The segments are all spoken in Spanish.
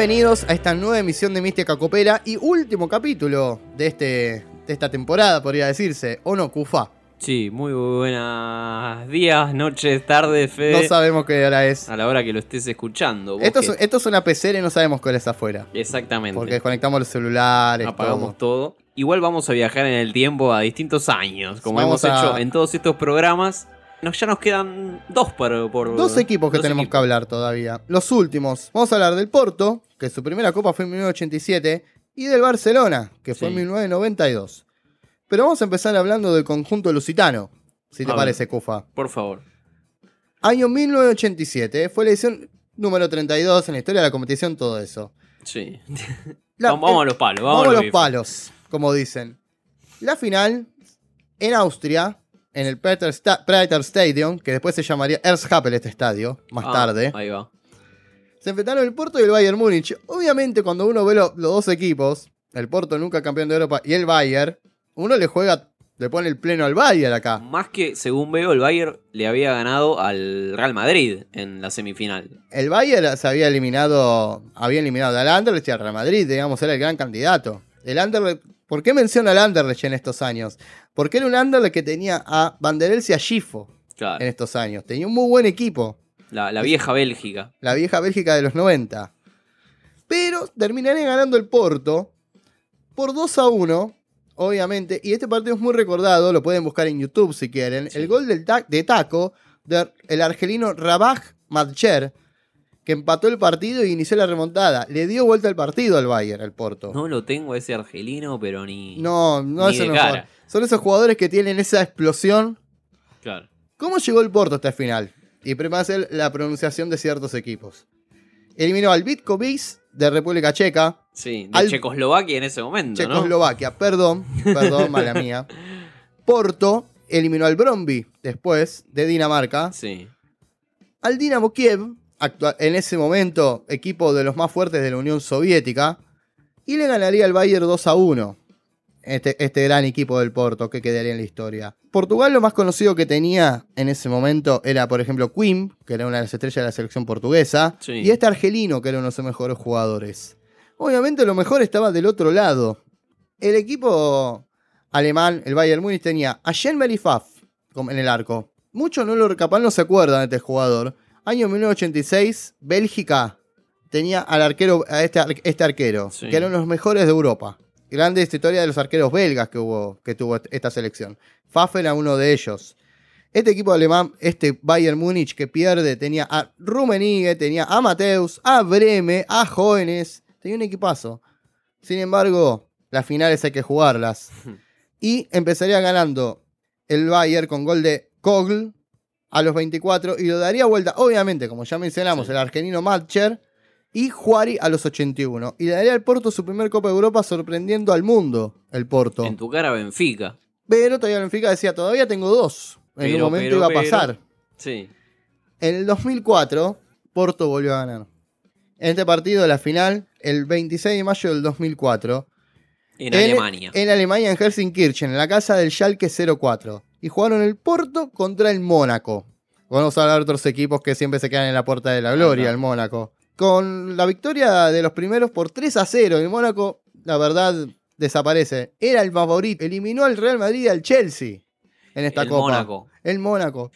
Bienvenidos a esta nueva emisión de Mística Copera y último capítulo de, este, de esta temporada, podría decirse. ¿O no, Cufa? Sí, muy buenos días, noches, tardes, Fede. No sabemos qué hora es. A la hora que lo estés escuchando. Esto es, esto es una pecera y no sabemos cuál es afuera. Exactamente. Porque desconectamos los celulares. Apagamos todo. todo. Igual vamos a viajar en el tiempo a distintos años, como Vamos hemos a- hecho en todos estos programas. Nos, ya nos quedan dos por... por Dos equipos que dos tenemos que hablar todavía. Los últimos. Vamos a hablar del Porto, que su primera copa fue en 1987, y del Barcelona, que fue en Sí. 1992. Pero vamos a empezar hablando del conjunto lusitano, si te A ver. parece, Cufa. Por favor. Año 1987, fue la edición número 32 en la historia de la competición, todo eso. Sí. La- vamos, vamos a los palos. Vamos, Vamos a los palos, como dicen. La final en Austria, en el Sta- Prater Stadium, que después se llamaría Erzhapel este estadio, más Ah, tarde. Ahí va. Se enfrentaron el Porto y el Bayern Múnich. Obviamente, cuando uno ve lo- los dos equipos, el Porto nunca campeón de Europa y el Bayern, uno le juega, le pone el pleno al Bayern acá. Más que, según veo, el Bayern le había ganado al Real Madrid en la semifinal. El Bayern se había eliminado, había eliminado al Anderlecht y al Real Madrid, digamos, era el gran candidato. El Anderlecht, ¿por qué menciona al Anderlecht en estos años? Porque era un Anderlecht que tenía a Banderels y a Schifo Claro. en estos años. Tenía un muy buen equipo. La, la vieja Bélgica. la vieja Bélgica de los 90. Pero terminaría ganando el Porto por 2 a 1, obviamente. Y este partido es muy recordado, lo pueden buscar en YouTube si quieren. Sí. El gol del ta- de taco del argelino Rabaj Madcher, que empató el partido y inició la remontada. Le dio vuelta el partido al Bayern, al Porto. No lo tengo ese argelino, pero ni. No, no, Ni eso de no cara. Son esos jugadores que tienen esa explosión. Claro. ¿Cómo llegó el Porto hasta el final? Y prepárense la pronunciación de ciertos equipos. Eliminó al Bitkovic de República Checa, Sí, de Al- Checoslovaquia en ese momento, ¿no? Checoslovaquia, perdón, perdón, mala mía. Porto eliminó al Bromby después de Dinamarca, Sí. al Dinamo Kiev, en ese momento equipo de los más fuertes de la Unión Soviética, y le ganaría al Bayern 2 a 1. Este, este gran equipo del Porto que quedaría en la historia. Portugal lo más conocido que tenía en ese momento era, por ejemplo, Quim, que era una de las estrellas de la selección portuguesa, Sí. y este argelino, que era uno de sus mejores jugadores. Obviamente lo mejor estaba del otro lado. El equipo alemán, el Bayern Múnich, tenía a Jean-Marie Pfaff como en el arco. Muchos no lo, capaz no se acuerdan de este jugador. Año 1986, Bélgica tenía al arquero, a este, este arquero, Sí. que era uno de los mejores de Europa. Grande historia de los arqueros belgas que, hubo, que tuvo esta selección. Pfaff era uno de ellos. Este equipo alemán, este Bayern Múnich que pierde, tenía a Rummenigge, tenía a Mateus, a Breme, a Jóvenes. Tenía un equipazo. Sin embargo, las finales hay que jugarlas. Y empezaría ganando el Bayern con gol de Kogl a los 24 y lo daría vuelta, obviamente, como ya mencionamos, Sí. el argelino Matcher y Juari a los 81. Y le daría al Porto su primer Copa de Europa sorprendiendo al mundo, el Porto. En tu cara, Benfica. Pero todavía Benfica decía, todavía tengo dos. En Pero, un momento pero, iba a pero. pasar. Sí. En el 2004, Porto volvió a ganar. En este partido, la final, el 26 de mayo del 2004, En, Alemania. En Alemania, en Helsinkirchen, en la casa del Schalke 04. Y jugaron el Porto contra el Mónaco. Vamos a hablar de otros equipos que siempre se quedan en la puerta de la gloria, Ajá. el Mónaco. Con la victoria de los primeros por 3 a 0, el Mónaco, la verdad, desaparece. Era el favorito. Eliminó al Real Madrid y al Chelsea en esta el copa. Mónaco. El Mónaco.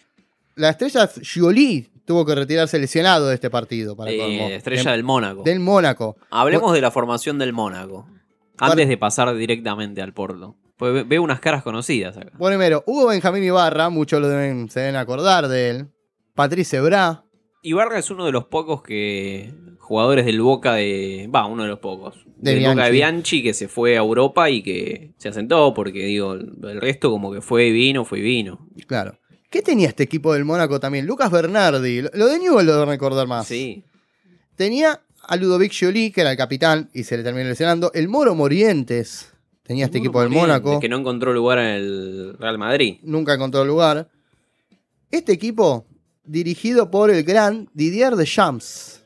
La estrella Gioli tuvo que retirarse lesionado de este partido. Para Eh, estrella De- del Mónaco. del Mónaco. Hablemos de la formación del Mónaco. Antes de pasar directamente al Porto. Pues ve- veo unas caras conocidas acá. Bueno, primero, Hugo Benjamín Ibarra, muchos lo deben, se deben acordar de él. Patrice Bra, Ibarra es uno de los pocos que jugadores del Boca de. Va, uno de los pocos. De del Boca de Bianchi. Que se fue a Europa y que se asentó, porque digo, el resto como que fue y vino, fue y vino. claro. ¿Qué tenía este equipo del Mónaco también? Lucas Bernardi. Lo- de Newell lo deben recordar más. Sí. Tenía a Ludovic Gioli, que era el capitán, y se le terminó lesionando. El Moro Morientes. Tenía este equipo del Mónaco. Que no encontró lugar en el Real Madrid. Nunca encontró lugar. Este equipo, dirigido por el gran Didier Deschamps.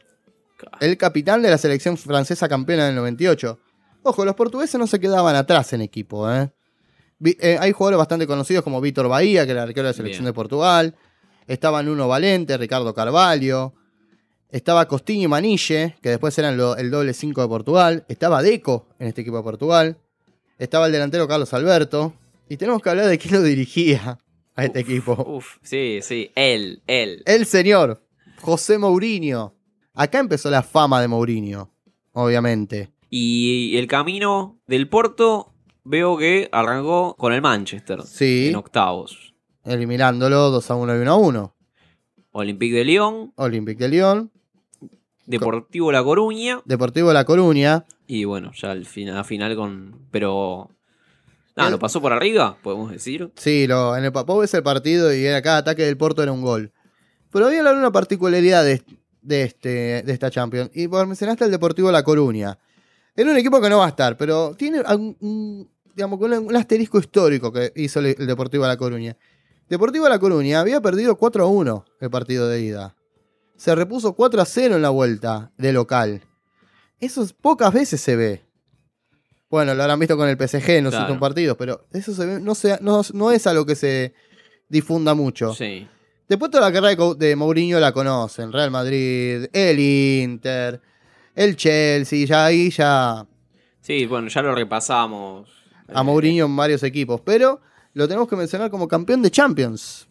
el capitán de la selección francesa campeona del 98. Ojo, los portugueses no se quedaban atrás en equipo. ¿eh? Eh, hay jugadores bastante conocidos como Víctor Bahía, que era el arquero de la selección Bien. de Portugal. Estaban Nuno Valente, Ricardo Carvalho. Estaba Costinho y Manille, que después eran el doble 5 de Portugal. Estaba Deco en este equipo de Portugal. Estaba el delantero Carlos Alberto. Y tenemos que hablar de quién lo dirigía a este equipo. Uf, sí, sí. Él, él. El señor José Mourinho. Acá empezó la fama de Mourinho, obviamente. Y el camino del Porto veo que arrancó con el Manchester Sí, en octavos. eliminándolo 2 a 1 y 1 a 1. Olympique de Lyon, Olympique de Lyon, Deportivo La Coruña Deportivo La Coruña. y bueno, ya al final, final con... Pero... Nada, lo pasó por arriba, podemos decir. Sí, lo, en el vos ves el partido y era cada ataque del Porto era un gol. Pero había una particularidad de, de este, de esta Champions. Y por mencionaste el Deportivo La Coruña. Era un equipo que no va a estar, pero tiene un, digamos, un, un asterisco histórico que hizo el, el Deportivo La Coruña. Deportivo La Coruña había perdido 4 a 1 el partido de ida. Se repuso 4 a 0 en la vuelta de local. Eso es- pocas veces se ve. Bueno, lo habrán visto con el PSG en los Claro. últimos partidos, pero eso se ve, no, se- no, no es algo que se difunda mucho. Sí. Después toda la carrera de, de Mourinho la conocen. Real Madrid, el Inter, el Chelsea, ya ahí ya Sí, bueno, ya lo repasamos. a Mourinho en varios equipos. Pero lo tenemos que mencionar como campeón de Champions.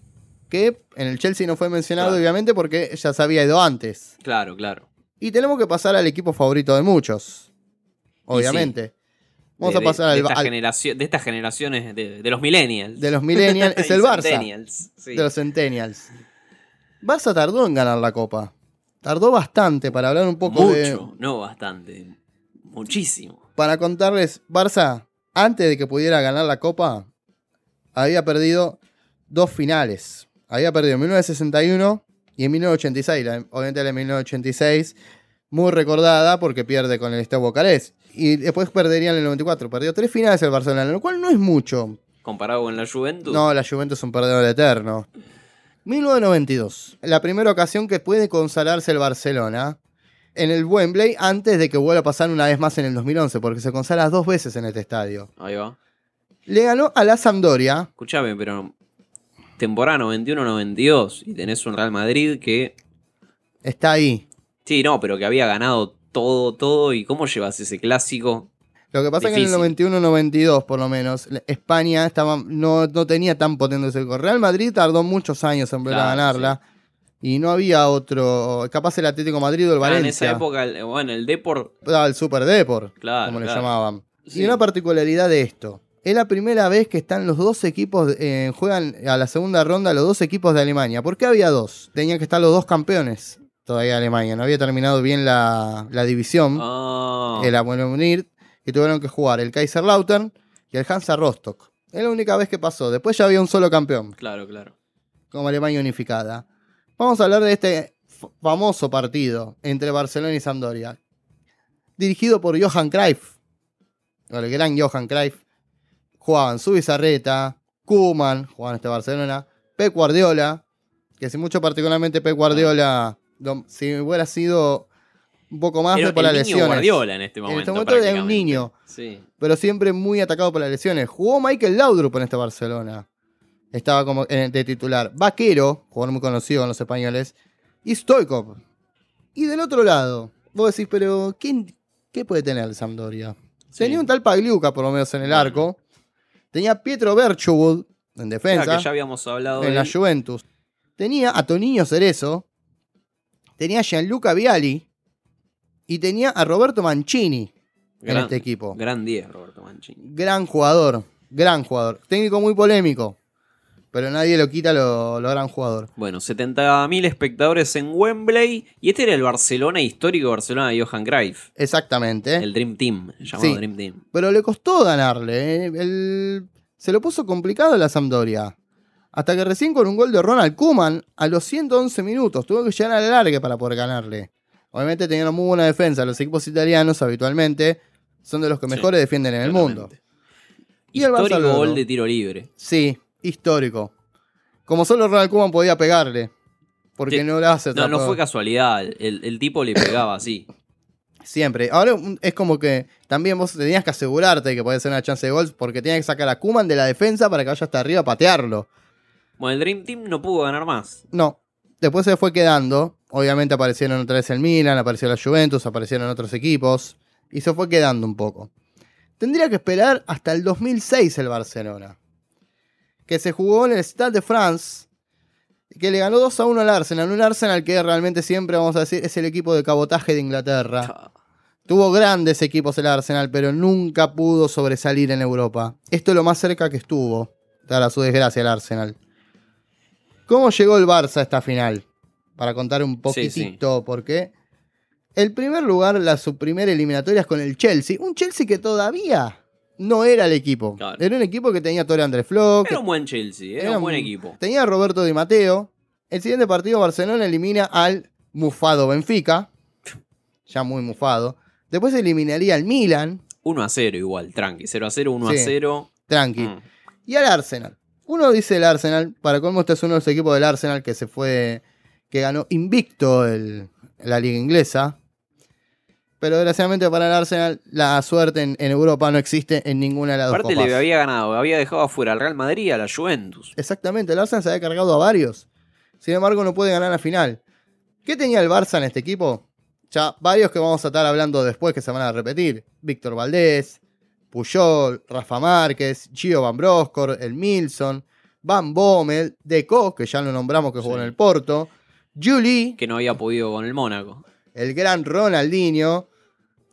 Que en el Chelsea no fue mencionado, Claro. obviamente, porque ya se había ido antes. Claro, claro. Y tenemos que pasar al equipo favorito de muchos. Obviamente. Vamos de, a pasar de, al, de estas al- generación- de estas generaciones de, de los millennials. de los Millennials. es el Barça. sí. de los Centennials. Barça tardó en ganar la Copa. Tardó bastante para hablar un poco Mucho, de. no bastante. Muchísimo. Para contarles, Barça, antes de que pudiera ganar la Copa, había perdido dos finales. Había perdido en 1961 y en 1986. La- obviamente la de 1986, muy recordada porque pierde con el Estado Bucarest. Y después perdería en el 94. Perdió tres finales el Barcelona, lo cual no es mucho. Comparado con la Juventus. No, la Juventus es un perdedor eterno. 1992. La primera ocasión que puede consagrarse el Barcelona en el Wembley antes de que vuelva a pasar una vez más en el 2011, porque se consagra dos veces en este estadio. Ahí va. Le ganó a la Sampdoria. Escuchame, pero temporada 91-92 y tenés un Real Madrid que... Está ahí. Sí, no, pero que había ganado todo, todo. ¿Y cómo llevas ese clásico? Lo que pasa es que en el Difícil. 91-92, por lo menos, España estaba, no, no tenía tan potente ese gol. Real Madrid tardó muchos años en volver a ganarla. Y no había otro. Capaz el Atlético Madrid o el Ah, en Valencia. esa época, el- bueno, el Deport... Daba el Super Depor, Claro, como le llamaban. Sí. Y una particularidad de esto. Es la primera vez que están los dos equipos, eh, juegan a la segunda ronda los dos equipos de Alemania. ¿Por qué había dos? Tenían que estar los dos campeones todavía Alemania. No había terminado bien la, la división, Ah, el Abuelo Munir, y tuvieron que jugar el Kaiserslautern y el Hansa Rostock. Es la única vez que pasó. Después ya había un solo campeón, claro, claro. como Alemania unificada. Vamos a hablar de este famoso partido entre Barcelona y Sampdoria, dirigido por Johan Cruyff, o el gran Johan Cruyff. Jugaban Zubizarreta, Kuman, jugaban este Barcelona, Pep Guardiola, que si mucho particularmente Pep Guardiola, si hubiera sido un poco más Era de por las niño lesiones. Guardiola en este momento. este momento era un niño. Sí. pero siempre muy atacado por las lesiones. Jugó Michael Laudrup en este Barcelona. Estaba como en- de titular. Vaquero, jugador muy conocido con los españoles. Y Stoikov. Y del otro lado, vos decís, pero ¿quién, ¿qué puede tener el Sampdoria? Sí. Tenía un tal Pagliuca, por lo menos en el arco. Tenía Pietro Berchwood en Claro, defensa, que ya habíamos hablado en de la él. Juventus. Tenía a Toniño Cerezo. Tenía a Gianluca Viali. Y tenía a Roberto Mancini en este equipo Gran 10, Roberto Mancini. gran jugador, gran jugador. Técnico muy polémico, pero nadie lo quita lo, lo gran jugador. Bueno, 70.000 espectadores en Wembley. Y este era el Barcelona histórico Barcelona de Johan Cruyff. Exactamente. El Dream Team, llamado Sí. Dream Team. Pero le costó ganarle. ¿eh? El- Se lo puso complicado a la Sampdoria. Hasta que recién con un gol de Ronald Koeman a los 111 minutos tuvo que llegar al largue para poder ganarle. Obviamente tenían muy buena defensa. Los equipos italianos habitualmente son de los que Sí, mejores defienden en el mundo. El Histórico gol de tiro libre. Sí, histórico. Como solo Ronald Koeman podía pegarle. Porque Sí. no lo hace. No, no fue casualidad. El, el tipo le pegaba así. Siempre. Ahora es como que también vos tenías que asegurarte que podía ser una chance de gol porque tenías que sacar a Kuman de la defensa para que vaya hasta arriba a patearlo. Bueno, el Dream Team no pudo ganar más. No. Después se fue quedando Obviamente aparecieron otra vez el Milan, apareció la Juventus, aparecieron otros equipos y se fue quedando un poco. Tendría que esperar hasta el 2006 el Barcelona, que se jugó en el Stade de France, que le ganó 2 a 1 al Arsenal, un Arsenal que realmente siempre vamos a decir es el equipo de cabotaje de Inglaterra. Tuvo grandes equipos el Arsenal, pero nunca pudo sobresalir en Europa. Esto es lo más cerca que estuvo, a su desgracia, el Arsenal. ¿Cómo llegó el Barça a esta final? Para contar un poquitito por qué. El primer lugar, la, su primera eliminatoria es con el Chelsea. Un Chelsea que todavía no era el equipo. Era un equipo que tenía Torre André Flock. Era un buen Chelsea, era, un buen equipo. Tenía a Roberto Di Matteo. El siguiente partido, Barcelona elimina al mufado Benfica. Ya muy mufado. Después eliminaría al Milan. 1 a 0 igual, tranqui. 0 a 0, 1 a 0. Tranqui. Mm. Y al Arsenal. Uno dice el Arsenal, para cómo este es uno de los equipos del Arsenal que se fue, que ganó invicto la liga inglesa. Pero desgraciadamente para el Arsenal la suerte en, Europa no existe en ninguna de las Aparte dos Aparte le había ganado, había dejado afuera al Real Madrid y a la Juventus. Exactamente, el Arsenal se había cargado a varios. Sin embargo no puede ganar la final. ¿Qué tenía el Barça en este equipo? Ya varios que vamos a estar hablando después que se van a repetir. Víctor Valdés, Puyol, Rafa Márquez, Gio Van Broscor, el Milson, Van Bommel, Deco, que ya lo nombramos que jugó en el Porto, Julie, que no había podido con el Mónaco, el gran Ronaldinho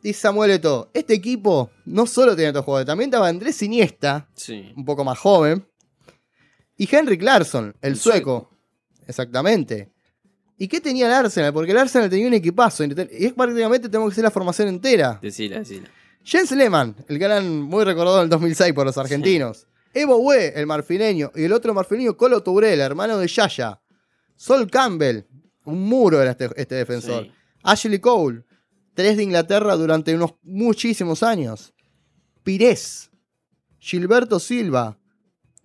y Samuel Eto'o. Este equipo no solo tenía estos jugadores, también estaba Andrés Iniesta, un poco más joven, y Henrik Larsson, el, sueco. Exactamente. ¿Y qué tenía el Arsenal? Porque el Arsenal tenía un equipazo. Y es prácticamente tenemos que hacer la formación entera. Decila, decila. Jens Lehmann, el gran muy recordado en el 2006 por los argentinos. Evo Hue, el marfileño. Y el otro marfileño, Colo Touré, hermano de Yaya. Sol Campbell, un muro era este, este defensor. Ashley Cole, tres de Inglaterra durante unos muchísimos años. Pires, Gilberto Silva,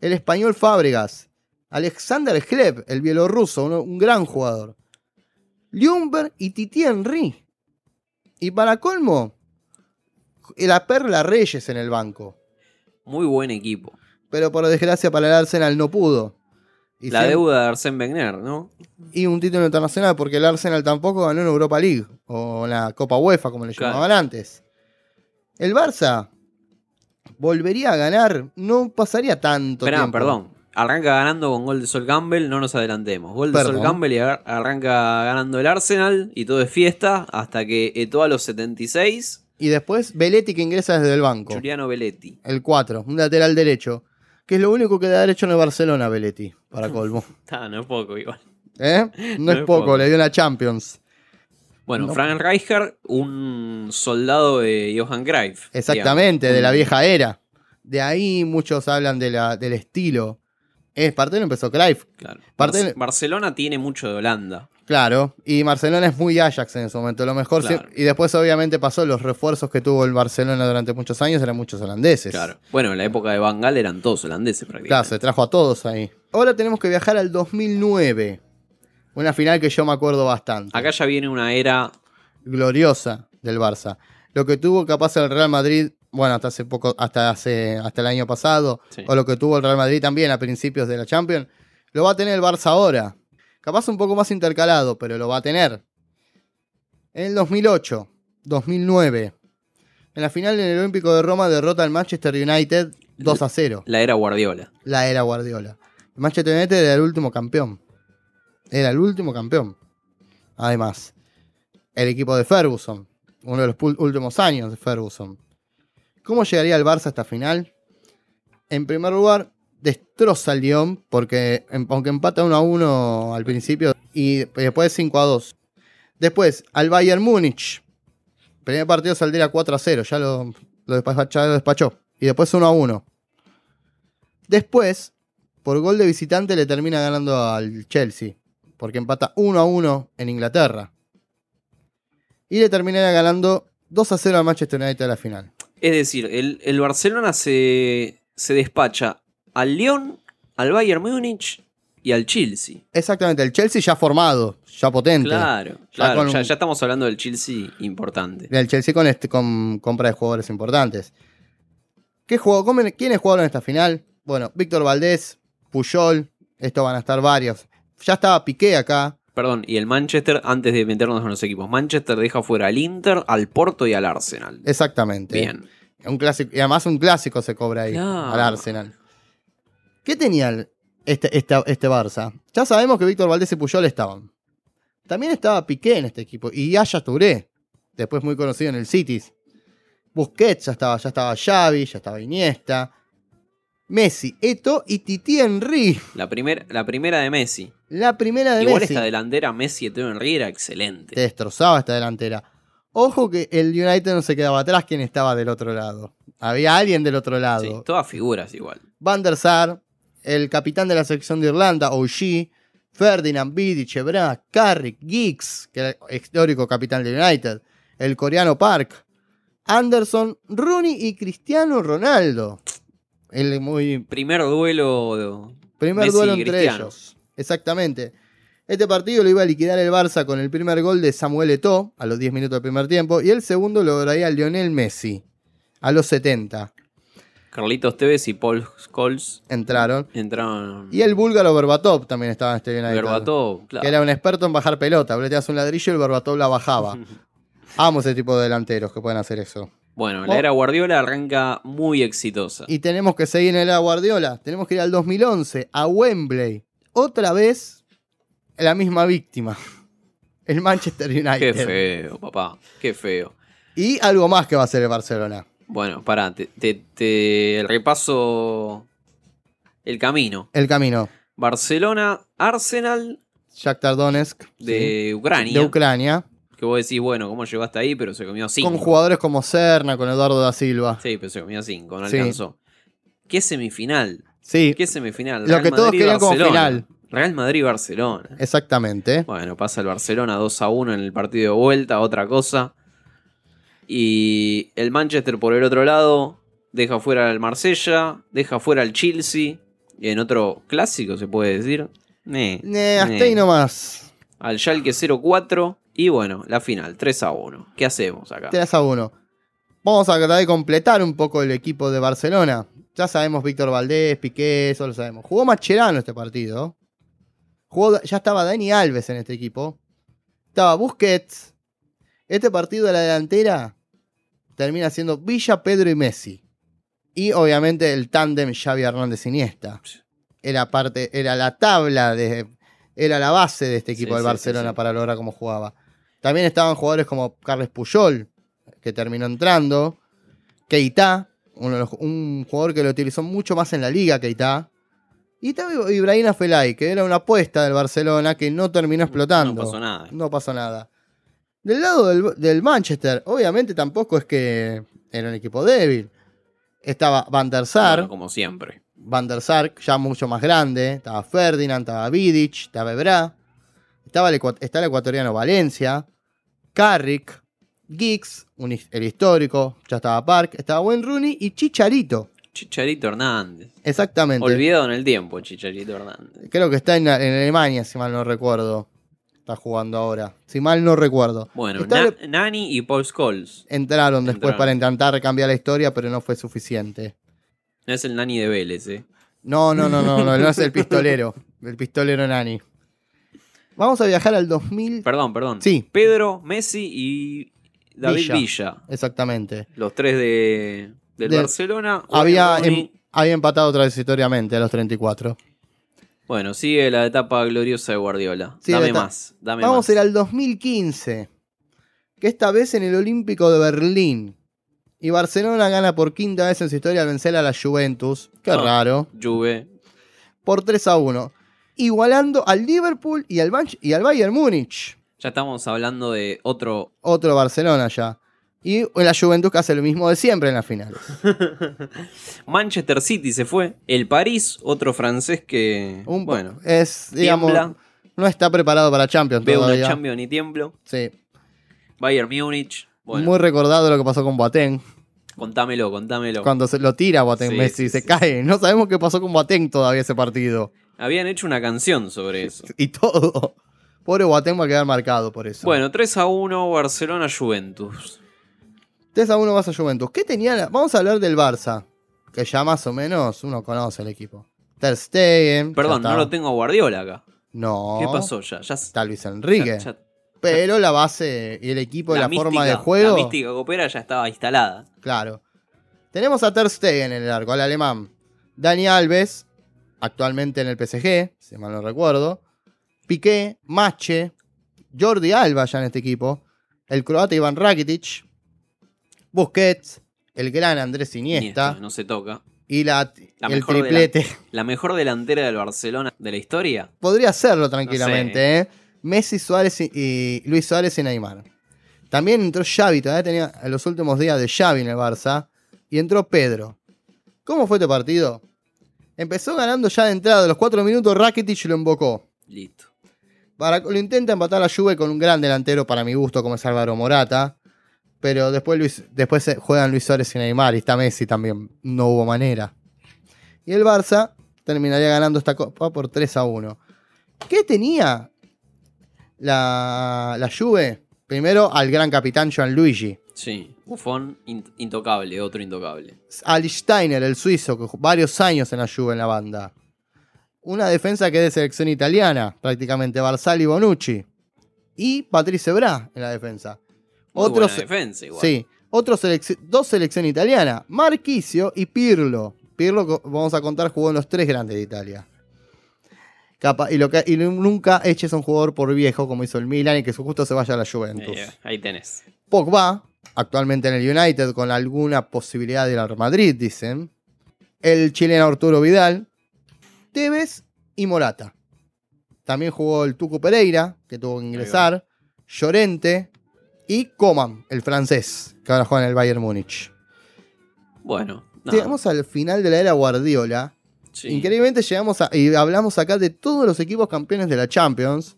el español Fábregas, Alexander Gleb, el bielorruso, un, gran jugador. Ljungberg y Titi Henry. Y para colmo, la Perla Reyes en el banco. Muy buen equipo. Pero por desgracia para el Arsenal no pudo. La deuda de Arsène Wenger, ¿no? Y un título internacional, porque el Arsenal tampoco ganó en Europa League, o la Copa UEFA, como le llamaban antes. El Barça volvería a ganar, no pasaría tanto tiempo. perdón. Arranca ganando con gol de Sol Campbell, no nos adelantemos. Gol de Sol Campbell y arranca ganando el Arsenal y todo es fiesta hasta que Eto'o a los 76 y después Belletti que ingresa desde el banco. Juliano Belletti. El 4, un lateral derecho. Que es lo único que da derecho en el Barcelona, Belletti, para colmo. ah, no es poco igual. ¿Eh? No, es, poco, le dio una Champions. Bueno, Frank Rijkaard, un soldado de Johan Greif. Exactamente, de la vieja era. De ahí muchos hablan de la, del estilo. Es parte de lo empezó Greif. Claro. Barcelona tiene mucho de Holanda. Claro, y Barcelona es muy Ajax en ese momento. Lo mejor. y después, obviamente, pasó los refuerzos que tuvo el Barcelona durante muchos años, eran muchos holandeses. Claro. Bueno, en la época de Van Gaal eran todos holandeses prácticamente. Claro, se trajo a todos ahí. Ahora tenemos que viajar al 2009. Una final que yo me acuerdo bastante. Acá ya viene una era. gloriosa del Barça. Lo que tuvo capaz el Real Madrid, bueno, hasta hace poco, hasta hace, hasta el año pasado, o lo que tuvo el Real Madrid también a principios de la Champions, lo va a tener el Barça ahora. Capaz un poco más intercalado, pero lo va a tener. En el 2008, 2009, en la final del Olímpico de Roma derrota al Manchester United 2 a 0. La era Guardiola. La era Guardiola. El Manchester United era el último campeón. Era el último campeón. Además, el equipo de Ferguson. Uno de los últimos años de Ferguson. ¿Cómo llegaría el Barça a esta final? En primer lugar, destroza al Lyon, porque em, aunque empata 1 a 1 al principio y después 5 a 2. Después, al Bayern Múnich. Primer partido saldría 4 a 0, ya lo, despachó, Y después 1 a 1. Después, por gol de visitante, le termina ganando al Chelsea, porque empata 1 a 1 en Inglaterra. Y le termina ganando 2 a 0 al Manchester United a la final. Es decir, el, Barcelona se, se despacha al Lyon, al Bayern Múnich y al Chelsea. Exactamente, el Chelsea ya formado, ya potente. Claro, ya, ya, estamos hablando del Chelsea importante. Del Chelsea con, este, con compra de jugadores importantes. ¿Qué juego, ¿Quiénes jugaron en esta final? Bueno, Víctor Valdés, Puyol, esto van a estar varios. Ya estaba Piqué acá. Perdón, y el Manchester, antes de meternos con los equipos, Manchester deja fuera al Inter, al Porto y al Arsenal. Exactamente. Bien. Un clásico, y además un clásico se cobra ahí, Claro. al Arsenal. ¿Qué tenía este, este, este Barça? Ya sabemos que Víctor Valdés y Puyol estaban. También estaba Piqué en este equipo. Y Yaya Touré, después muy conocido en el Cities. Busquets ya estaba, ya estaba Xavi, ya estaba Iniesta. Messi, Eto y Titi Henry. La, primer, la primera de Messi. La primera de Igual Messi. esta delantera Messi y Teo Henry era excelente. Te destrozaba esta delantera. Ojo que el United no se quedaba atrás, quien estaba del otro lado. Había alguien del otro lado. Sí, todas figuras igual. Van der Sar, el capitán de la selección de Irlanda, OG, Ferdinand, Vidic, Ebra, Carrick, Giggs, que era el histórico capitán de United, el coreano Park, Anderson, Rooney y Cristiano Ronaldo. El muy Primer duelo. de- primer Messi duelo entre Cristiano. ellos. Exactamente. Este partido lo iba a liquidar el Barça con el primer gol de Samuel Eto'o a los 10 minutos del primer tiempo y el segundo lo lograría Lionel Messi a los 70. Carlitos Tevez y Paul Scholes Entraron. entraron. Y el búlgaro Berbatov también estaba en este United. Berbatov, claro. Que era un experto en bajar pelota. Le un ladrillo y el Berbatov la bajaba. Amo ese tipo de delanteros que pueden hacer eso. Bueno, la era Guardiola arranca muy exitosa. Y tenemos que seguir en el era Guardiola. Tenemos que ir al 2011, a Wembley. Otra vez, la misma víctima. El Manchester United. Qué feo, papá. Qué feo. Y algo más que va a hacer el Barcelona. Bueno, pará, te, te- te repaso el camino. El camino. Barcelona, Arsenal Shakhtar Donetsk. de sí, Ucrania. de Ucrania. que vos decís, bueno, ¿cómo llegó hasta ahí? Pero se comió cinco. Con jugadores como Serna, con Eduardo da Silva. Sí, pero se comió cinco, no Sí. alcanzó. ¿Qué semifinal? Sí, ¿Qué semifinal? Lo que todos querían como Barcelona. final. Real Madrid-Barcelona. exactamente. Bueno, pasa el Barcelona 2 a 1 en el partido de vuelta, otra cosa. Y el Manchester por el otro lado deja fuera al Marsella, deja fuera al Chelsea. Y en otro clásico se puede decir. Ne, Eh, hasta ne. ahí nomás. Al Schalke 0-4. Y bueno, la final, 3 a 1. ¿Qué hacemos acá? 3 a 1. Vamos a tratar de completar un poco el equipo de Barcelona. Ya sabemos Víctor Valdés, Piqué, eso lo sabemos. Jugó Macherano este partido. Jugó, ya estaba Dani Alves en este equipo. Estaba Busquets. Este partido de la delantera termina siendo Villa, Pedro y Messi. Y obviamente el tándem Xavi Hernández Iniesta. Era parte, era la tabla de. Era la base de este equipo Sí, del sí, Barcelona sí, para lograr cómo jugaba. También estaban jugadores como Carles Puyol, que terminó entrando. Keita, uno un jugador que lo utilizó mucho más en la liga, Keita. Y también Ibrahim Afelay, que era una apuesta del Barcelona que no terminó explotando. No pasó nada. No pasó nada. Del lado del, del Manchester, obviamente tampoco es que era un equipo débil. Estaba Van der Sar, como siempre. Van der Sar, ya mucho más grande. Estaba Ferdinand, estaba Vidic, estaba Ebra. Estaba el, ecua- está el ecuatoriano Valencia. Carrick, Giggs, un el histórico. Ya estaba Park. Estaba Wayne Rooney y Chicharito. Chicharito Hernández. Exactamente. Olvidado en el tiempo, Chicharito Hernández. Creo que está en, en Alemania, si mal no recuerdo. Está jugando ahora. Si mal no recuerdo. Bueno, Está- Na- Nani y Paul Scholes. entraron después Entraron. para intentar cambiar la historia, pero no fue suficiente. No es el Nani de Vélez, eh. No, no, no, no, no, no es el pistolero. El pistolero Nani. Vamos a viajar al 2000. Perdón, perdón. Sí. Pedro, Messi y David Villa. Villa. Exactamente. Los tres de, del De- Barcelona. Había, em- había empatado transitoriamente a los 34. Bueno, sigue la etapa gloriosa de Guardiola. Dame más, dame Vamos más. a ir al 2015. Que esta vez en el Olímpico de Berlín. Y Barcelona gana por quinta vez en su historia al vencer a la Juventus. Qué Ah. raro. Juve. Por 3 a 1. Igualando al Liverpool y al, Manch- y al Bayern Múnich. Ya estamos hablando de otro. Otro Barcelona ya. Y la Juventus que hace lo mismo de siempre en las finales. Manchester City se fue. El París, otro francés que. Un, bueno, es, digamos, tiembla. no está preparado para Champions Veo todavía. Champions y tiemblo. Sí. Bayern Múnich. Bueno, Muy recordado lo que pasó con Boateng. contámelo, contámelo. Cuando se lo tira Boateng Sí, Messi, sí, se sí. cae. No sabemos qué pasó con Boateng todavía ese partido. Habían hecho una canción sobre eso. Y todo. Pobre Boateng va a quedar marcado por eso. Bueno, 3 a 1 Barcelona Juventus. 3 a 1 vas a Juventus. ¿Qué tenía? la- Vamos a hablar del Barça. Que ya más o menos uno conoce el equipo. Ter Stegen. Perdón, no lo tengo a Guardiola acá. No. ¿Qué pasó ya? Ya Está Luis Enrique. ya- ya- pero la base y el equipo, la, forma mística- de juego. La mística copera ya estaba instalada. Claro. Tenemos a Ter Stegen en el arco, al alemán. Dani Alves, actualmente en el PSG, si mal no recuerdo. Piqué, Mache, Jordi Alba ya en este equipo. El croata Iván Rakitic. Busquets, el gran Andrés Iniesta. Iniesta, no se toca. Y la, La el mejor triplete. La mejor delantera del Barcelona de la historia. Podría hacerlo tranquilamente, ¿eh? Messi, Suárez y, y Luis Suárez y Neymar. También entró Xavi, todavía tenía en los últimos días de Xavi en el Barça. Y entró Pedro. ¿Cómo fue este partido? Empezó ganando ya de entrada de los cuatro minutos, Rakitic lo invocó. Listo. Para, lo intenta empatar la Juve con un gran delantero para mi gusto como es Álvaro Morata. Pero después, Luis, después juegan Luis Suárez y Neymar y está Messi también. No hubo manera. Y el Barça terminaría ganando esta copa por 3 a 1. ¿Qué tenía la, la Juve? Primero al gran capitán Gianluigi. Sí. Buffon, in- intocable, otro intocable. Ali Steiner, el suizo, que varios años en la Juve en la banda. Una defensa que es de selección italiana, prácticamente Barzali y Bonucci. Y Patrice Bra en la defensa. Muy Otros- buena defensa igual. Sí, otros selec- dos selecciones italianas, Marquisio y Pirlo. Pirlo, vamos a contar, jugó en los tres grandes de Italia. Capa- y, lo que, y nunca eches a un jugador por viejo como hizo el Milan y que justo se vaya a la Juventus. Eh, ahí tenés. Pogba, actualmente en el United con alguna posibilidad de ir al Madrid, dicen. El chileno Arturo Vidal, Tevez y Morata. También jugó el Tucu Pereira, que tuvo que ingresar. Llorente y Coman, el francés, que ahora juega en el Bayern Múnich. Bueno. nada. Llegamos al final de la era Guardiola. Sí. Increíblemente llegamos a, y hablamos acá de todos los equipos campeones de la Champions.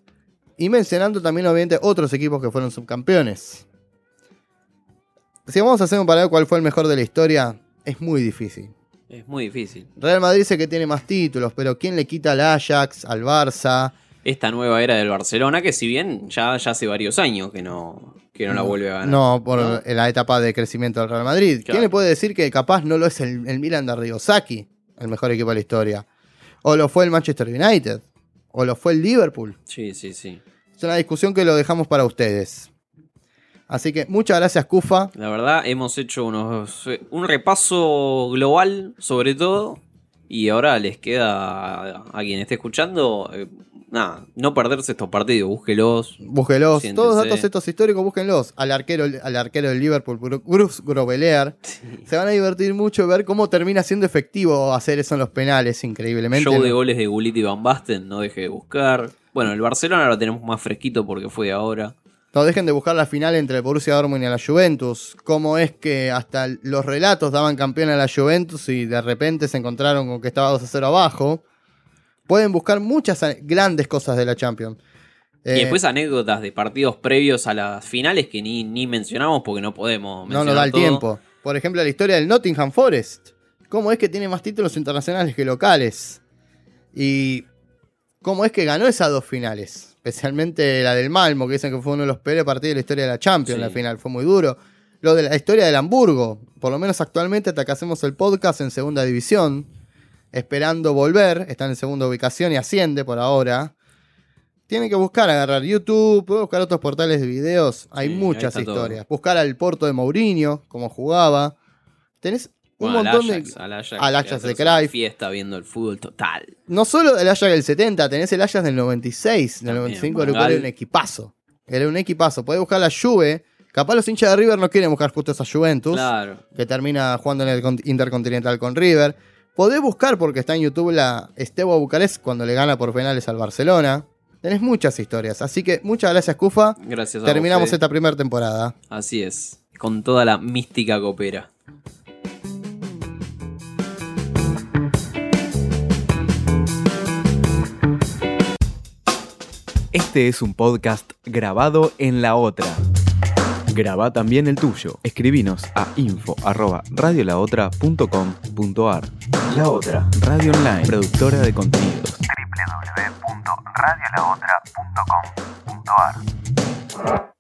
Y mencionando también, obviamente, otros equipos que fueron subcampeones. Si vamos a hacer un paralelo cuál fue el mejor de la historia, es muy difícil. Es muy difícil. Real Madrid dice que tiene más títulos, pero ¿quién le quita al Ajax, al Barça? Esta nueva era del Barcelona, que si bien ya, ya hace varios años que no, que no la vuelve a ganar. No, por ¿no? la etapa de crecimiento del Real Madrid. Claro. ¿Quién le puede decir que capaz no lo es el, el Milan de Ryosaki, el mejor equipo de la historia? O lo fue el Manchester United. O lo fue el Liverpool. Sí, sí, sí. Es una discusión que lo dejamos para ustedes. Así que muchas gracias, Kufa. La verdad, hemos hecho unos, un repaso global sobre todo. Y ahora les queda a, a quien esté escuchando, eh, nada, no perderse estos partidos, búsquelos. Búsquelos. Todos los datos estos históricos, búsquenlos. Al arquero, al arquero del Liverpool, Bru- Bruce Grobelear. Se van a divertir mucho ver cómo termina siendo efectivo hacer eso en los penales, increíblemente. Show de goles de Gullit y Van Basten, no deje de buscar. Bueno, el Barcelona lo tenemos más fresquito porque fue ahora. No dejen de buscar la final entre el Borussia Dortmund y la Juventus. Cómo es que hasta los relatos daban campeón a la Juventus y de repente se encontraron con que estaba 2 a 0 abajo. Pueden buscar muchas grandes cosas de la Champions. y Eh, después anécdotas de partidos previos a las finales que ni, ni mencionamos porque no podemos no mencionar nos da el todo. tiempo. Por ejemplo, la historia del Nottingham Forest. ¿Cómo es que tiene más títulos internacionales que locales? Y cómo es que ganó esas dos finales. Especialmente la del Malmo, que dicen que fue uno de los peores partidos de la historia de la Champions. Sí. La final fue muy duro. Lo de la historia del Hamburgo. Por lo menos actualmente, hasta que hacemos el podcast en segunda división. Esperando volver. Está en segunda ubicación y asciende por ahora. Tienen que buscar, agarrar YouTube, pueden buscar otros portales de videos. Hay Sí, muchas todo. historias. Buscar al Porto de Mourinho, cómo jugaba. Tenés un Bueno, al montón Ajax, de. al Ajax, al Ajax de Cruyff. fiesta viendo el fútbol total. No solo el Ajax del 70, tenés el Ajax del 96, del También, 95, Van el cual Gaal. era un equipazo. Era un equipazo. Podés buscar la Juve. Capaz los hinchas de River no quieren buscar justo esa Juventus. Claro. que termina jugando en el con- Intercontinental con River. Podés buscar porque está en YouTube la Estebo Bucarest cuando le gana por penales al Barcelona. Tenés muchas historias. Así que muchas gracias, Kufa. Gracias a Terminamos vos, esta primera temporada. Así es. Con toda la mística copera. Este es un podcast grabado en la otra. Graba también el tuyo. Escribinos a info@radiolaotra.com.ar. La otra, radio online, productora de contenidos. www.radiolaotra.com.ar